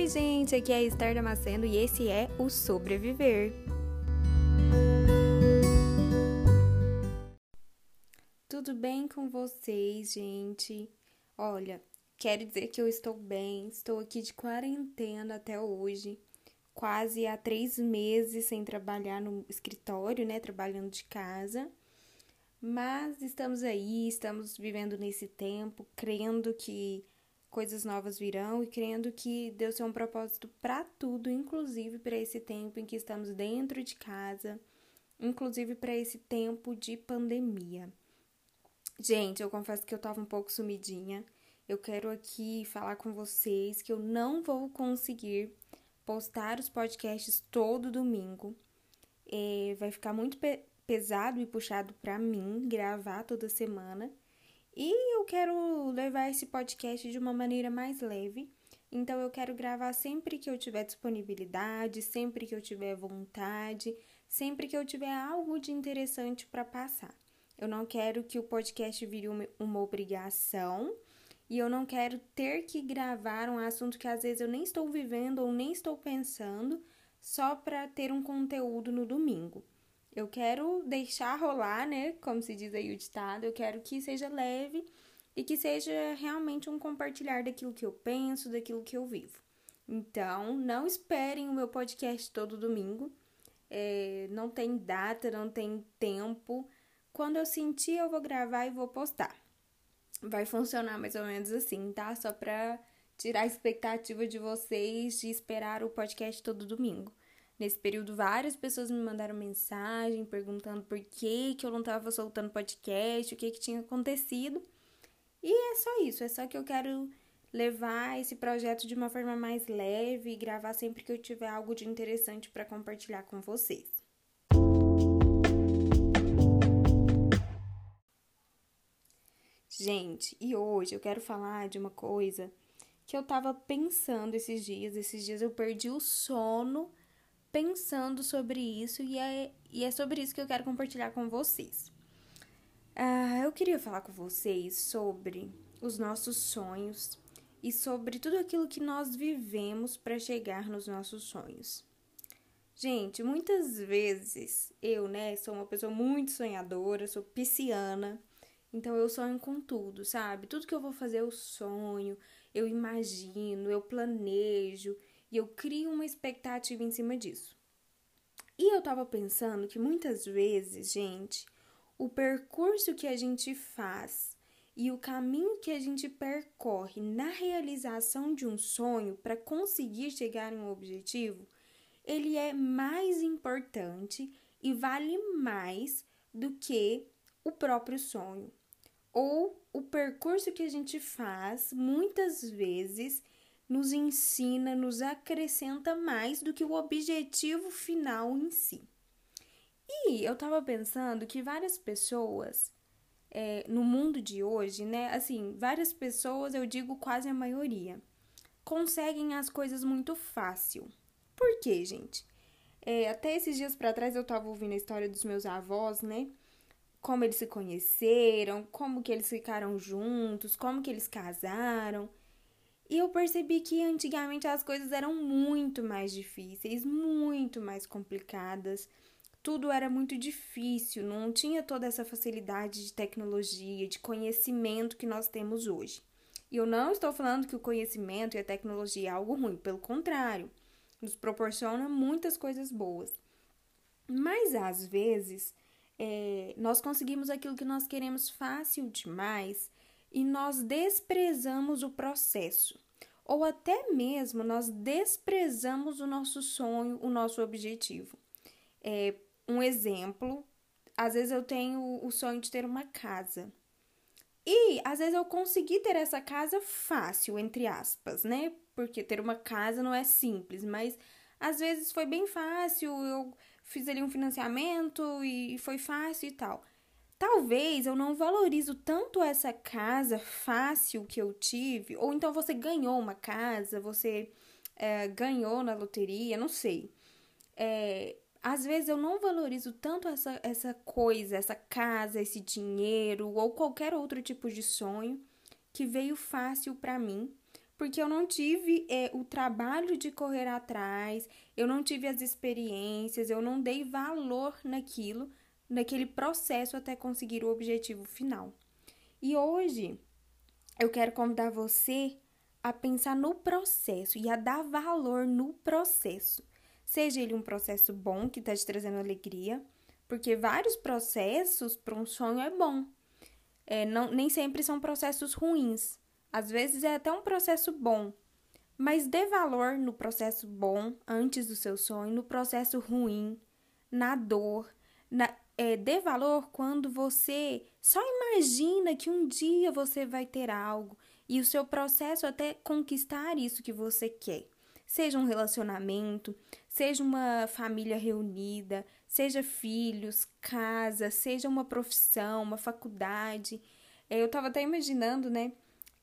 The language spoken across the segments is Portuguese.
Oi, gente, aqui é a Esther Damasceno e esse é o Sobreviver. Tudo bem com vocês, gente? Olha, quero dizer que eu estou bem, estou aqui de quarentena até hoje, quase há três meses sem trabalhar no escritório, né? Trabalhando de casa. Mas estamos aí, estamos vivendo nesse tempo, crendo que coisas novas virão e crendo que Deus tem um propósito para tudo, inclusive para esse tempo em que estamos dentro de casa, inclusive para esse tempo de pandemia. Gente, eu confesso que eu tava um pouco sumidinha. Eu quero aqui falar com vocês que eu não vou conseguir postar os podcasts todo domingo. É, vai ficar muito pe pesado e puxado para mim gravar toda semana. E eu quero levar esse podcast de uma maneira mais leve. Então eu quero gravar sempre que eu tiver disponibilidade, sempre que eu tiver vontade, sempre que eu tiver algo de interessante para passar. Eu não quero que o podcast vire uma, obrigação e eu não quero ter que gravar um assunto que às vezes eu nem estou vivendo ou nem estou pensando só para ter um conteúdo no domingo. Eu quero deixar rolar, né? Como se diz aí o ditado, eu quero que seja leve e que seja realmente um compartilhar daquilo que eu penso, daquilo que eu vivo. Então, não esperem o meu podcast todo domingo. É, não tem data, não tem tempo. Quando eu sentir, eu vou gravar e vou postar. Vai funcionar mais ou menos assim, tá? Só pra tirar a expectativa de vocês de esperar o podcast todo domingo. Nesse período, várias pessoas me mandaram mensagem perguntando por que, que eu não estava soltando podcast, o que, que tinha acontecido. E é só isso, é só que eu quero levar esse projeto de uma forma mais leve e gravar sempre que eu tiver algo de interessante para compartilhar com vocês. Gente, e hoje eu quero falar de uma coisa que eu tava pensando esses dias. Esses dias eu perdi o sono pensando sobre isso e é, e é sobre isso que eu quero compartilhar com vocês. Uh, eu queria falar com vocês sobre os nossos sonhos e sobre tudo aquilo que nós vivemos para chegar nos nossos sonhos. Gente, muitas vezes eu, né, sou uma pessoa muito sonhadora, sou pisciana, então eu sonho com tudo, sabe? Tudo que eu vou fazer eu sonho, eu imagino, eu planejo, e eu crio uma expectativa em cima disso. E eu tava pensando que muitas vezes, gente, o percurso que a gente faz e o caminho que a gente percorre na realização de um sonho para conseguir chegar em um objetivo, ele é mais importante e vale mais do que o próprio sonho. Ou o percurso que a gente faz, muitas vezes, nos ensina, nos acrescenta mais do que o objetivo final em si. E eu tava pensando que várias pessoas é, no mundo de hoje, né? Assim, várias pessoas, eu digo quase a maioria, conseguem as coisas muito fácil. Por quê, gente? É, até esses dias para trás eu tava ouvindo a história dos meus avós, né? Como eles se conheceram, como que eles ficaram juntos, como que eles casaram. E eu percebi que antigamente as coisas eram muito mais difíceis, muito mais complicadas. Tudo era muito difícil, não tinha toda essa facilidade de tecnologia, de conhecimento que nós temos hoje. E eu não estou falando que o conhecimento e a tecnologia é algo ruim, pelo contrário, nos proporciona muitas coisas boas. Mas às vezes é, nós conseguimos aquilo que nós queremos fácil demais e nós desprezamos o processo, ou até mesmo nós desprezamos o nosso sonho, o nosso objetivo. É, um exemplo, às vezes eu tenho o sonho de ter uma casa. E às vezes eu consegui ter essa casa fácil, entre aspas, né? Porque ter uma casa não é simples, mas às vezes foi bem fácil, eu fiz ali um financiamento e foi fácil e tal. Talvez eu não valorizo tanto essa casa fácil que eu tive, ou então você ganhou uma casa, você é, ganhou na loteria, não sei. É, às vezes eu não valorizo tanto essa, essa coisa, essa casa, esse dinheiro ou qualquer outro tipo de sonho que veio fácil para mim, porque eu não tive é, o trabalho de correr atrás, eu não tive as experiências, eu não dei valor naquilo, naquele processo até conseguir o objetivo final. E hoje eu quero convidar você a pensar no processo e a dar valor no processo. Seja ele um processo bom que está te trazendo alegria, porque vários processos para um sonho é bom. É, não, nem sempre são processos ruins. Às vezes é até um processo bom. Mas dê valor no processo bom antes do seu sonho, no processo ruim, na dor. Na, é, dê valor quando você só imagina que um dia você vai ter algo e o seu processo até conquistar isso que você quer. Seja um relacionamento, seja uma família reunida, seja filhos, casa, seja uma profissão, uma faculdade. É, eu tava até imaginando, né,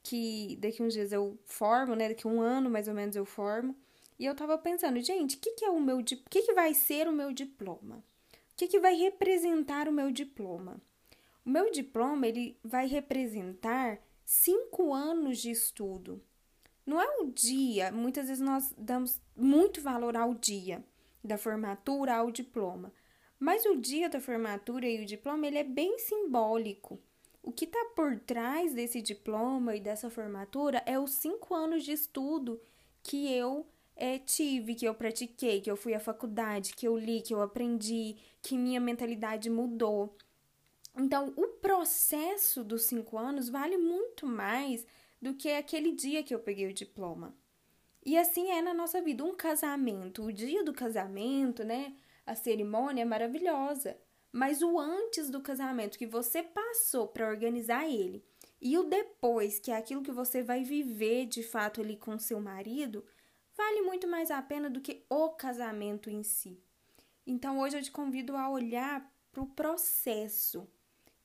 que daqui uns dias eu formo, né, daqui um ano mais ou menos eu formo. E eu tava pensando, gente, o que, que é o meu, que, que vai ser o meu diploma? Que, que vai representar o meu diploma? O meu diploma ele vai representar cinco anos de estudo. Não é o dia, muitas vezes nós damos muito valor ao dia da formatura, ao diploma. Mas o dia da formatura e o diploma, ele é bem simbólico. O que está por trás desse diploma e dessa formatura é os cinco anos de estudo que eu é, tive, que eu pratiquei, que eu fui à faculdade, que eu li, que eu aprendi, que minha mentalidade mudou. Então, o processo dos cinco anos vale muito mais do que aquele dia que eu peguei o diploma. E assim é na nossa vida. Um casamento, o dia do casamento, né? A cerimônia é maravilhosa. Mas o antes do casamento que você passou para organizar ele e o depois, que é aquilo que você vai viver de fato ali com seu marido, vale muito mais a pena do que o casamento em si. Então hoje eu te convido a olhar para o processo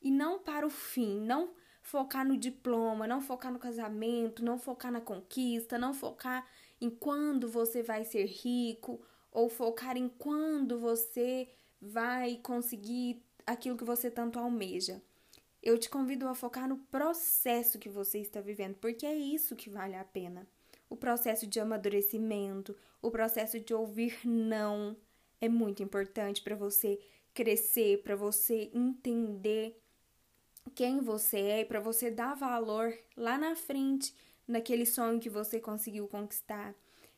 e não para o fim, não focar no diploma, não focar no casamento, não focar na conquista, não focar em quando você vai ser rico ou focar em quando você vai conseguir aquilo que você tanto almeja. Eu te convido a focar no processo que você está vivendo, porque é isso que vale a pena. O processo de amadurecimento, o processo de ouvir não é muito importante para você crescer, para você entender quem você é para você dar valor lá na frente naquele sonho que você conseguiu conquistar.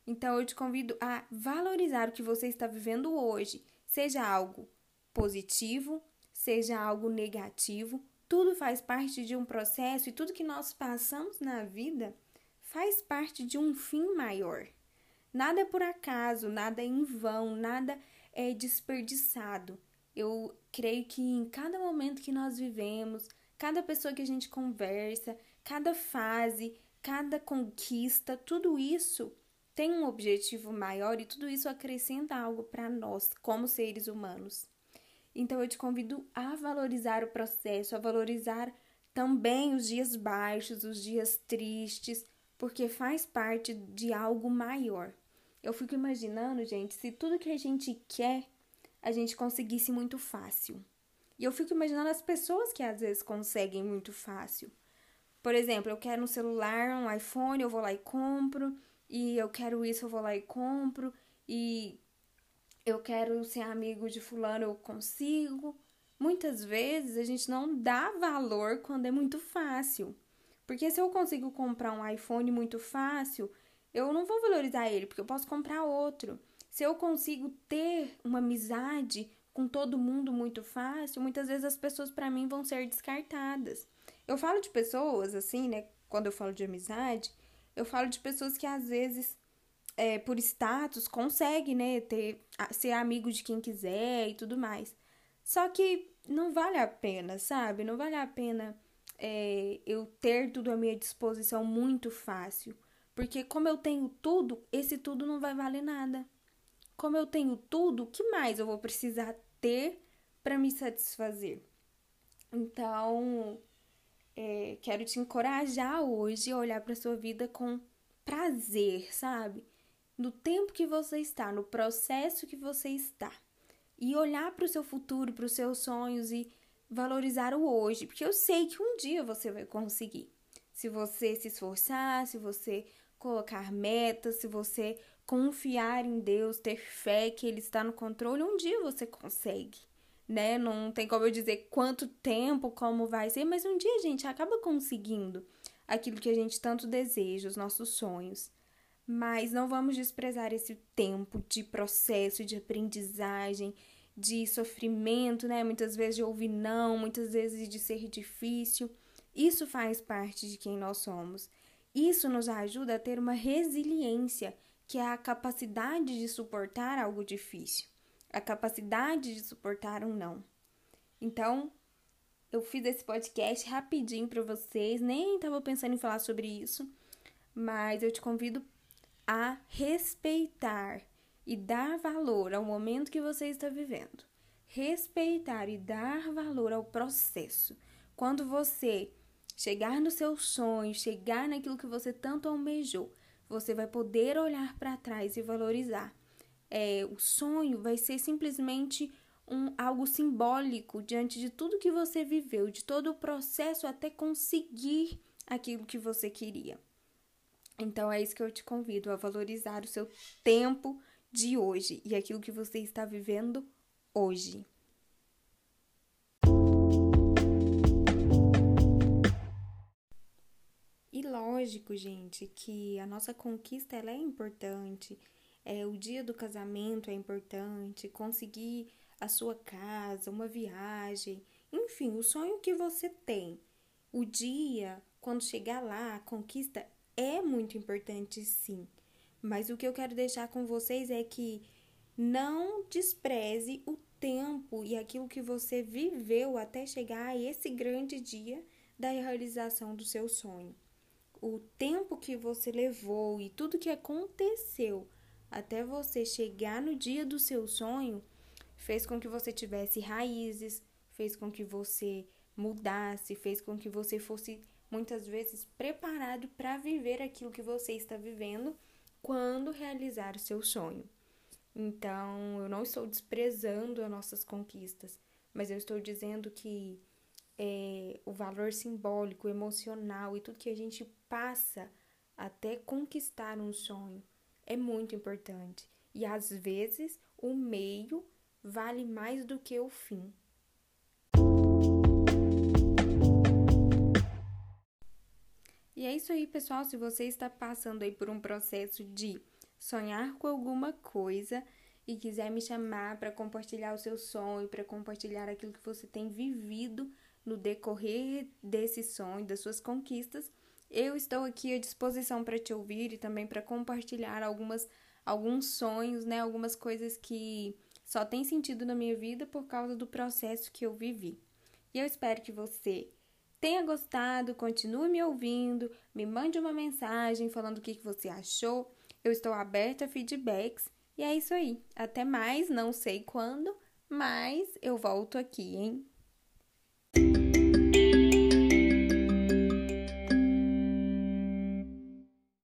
Então eu te convido a valorizar o que você está vivendo hoje, seja algo positivo, seja algo negativo, tudo faz parte de um processo e tudo que nós passamos na vida faz parte de um fim maior. Nada é por acaso, nada é em vão, nada é desperdiçado. Eu creio que em cada momento que nós vivemos, cada pessoa que a gente conversa, cada fase, cada conquista, tudo isso tem um objetivo maior e tudo isso acrescenta algo para nós, como seres humanos. Então eu te convido a valorizar o processo, a valorizar também os dias baixos, os dias tristes, porque faz parte de algo maior. Eu fico imaginando, gente, se tudo que a gente quer a gente conseguisse muito fácil. E eu fico imaginando as pessoas que às vezes conseguem muito fácil. Por exemplo, eu quero um celular, um iPhone, eu vou lá e compro. E eu quero isso, eu vou lá e compro. E eu quero ser amigo de fulano, eu consigo. Muitas vezes a gente não dá valor quando é muito fácil. Porque se eu consigo comprar um iPhone muito fácil, eu não vou valorizar ele, porque eu posso comprar outro. Se eu consigo ter uma amizade com todo mundo muito fácil, muitas vezes as pessoas para mim vão ser descartadas. Eu falo de pessoas assim, né? Quando eu falo de amizade, eu falo de pessoas que às vezes, é, por status, conseguem, né? Ter, ser amigo de quem quiser e tudo mais. Só que não vale a pena, sabe? Não vale a pena é, eu ter tudo à minha disposição muito fácil. Porque como eu tenho tudo, esse tudo não vai valer nada. Como eu tenho tudo, o que mais eu vou precisar ter para me satisfazer? Então, é, quero te encorajar hoje a olhar para sua vida com prazer, sabe? No tempo que você está, no processo que você está. E olhar para o seu futuro, para os seus sonhos e valorizar o hoje, porque eu sei que um dia você vai conseguir. Se você se esforçar, se você colocar metas, se você confiar em Deus, ter fé que Ele está no controle, um dia você consegue, né? Não tem como eu dizer quanto tempo, como vai ser, mas um dia a gente acaba conseguindo aquilo que a gente tanto deseja, os nossos sonhos. Mas não vamos desprezar esse tempo de processo, de aprendizagem, de sofrimento, né? Muitas vezes de ouvir não, muitas vezes de ser difícil. Isso faz parte de quem nós somos. Isso nos ajuda a ter uma resiliência, que é a capacidade de suportar algo difícil, a capacidade de suportar um não. Então, eu fiz esse podcast rapidinho para vocês, nem estava pensando em falar sobre isso, mas eu te convido a respeitar e dar valor ao momento que você está vivendo. Respeitar e dar valor ao processo. Quando você chegar no seu sonho, chegar naquilo que você tanto almejou, você vai poder olhar para trás e valorizar. É, o sonho vai ser simplesmente um algo simbólico diante de tudo que você viveu, de todo o processo até conseguir aquilo que você queria. Então é isso que eu te convido a valorizar o seu tempo de hoje e aquilo que você está vivendo hoje. E lógico, gente, que a nossa conquista ela é importante. É, o dia do casamento é importante, conseguir a sua casa, uma viagem, enfim, o sonho que você tem. O dia, quando chegar lá, a conquista é muito importante, sim. Mas o que eu quero deixar com vocês é que não despreze o tempo e aquilo que você viveu até chegar a esse grande dia da realização do seu sonho. O tempo que você levou e tudo que aconteceu até você chegar no dia do seu sonho fez com que você tivesse raízes, fez com que você mudasse, fez com que você fosse muitas vezes preparado para viver aquilo que você está vivendo quando realizar o seu sonho. Então, eu não estou desprezando as nossas conquistas, mas eu estou dizendo que é, o valor simbólico, emocional e tudo que a gente passa até conquistar um sonho é muito importante. E às vezes o meio vale mais do que o fim. Isso aí, pessoal. Se você está passando aí por um processo de sonhar com alguma coisa e quiser me chamar para compartilhar o seu sonho, para compartilhar aquilo que você tem vivido no decorrer desse sonho, das suas conquistas, eu estou aqui à disposição para te ouvir e também para compartilhar algumas alguns sonhos, né, algumas coisas que só têm sentido na minha vida por causa do processo que eu vivi. E eu espero que você tenha gostado, continue me ouvindo, me mande uma mensagem falando o que você achou. Eu estou aberta a feedbacks. E é isso aí. Até mais, não sei quando, mas eu volto aqui, hein?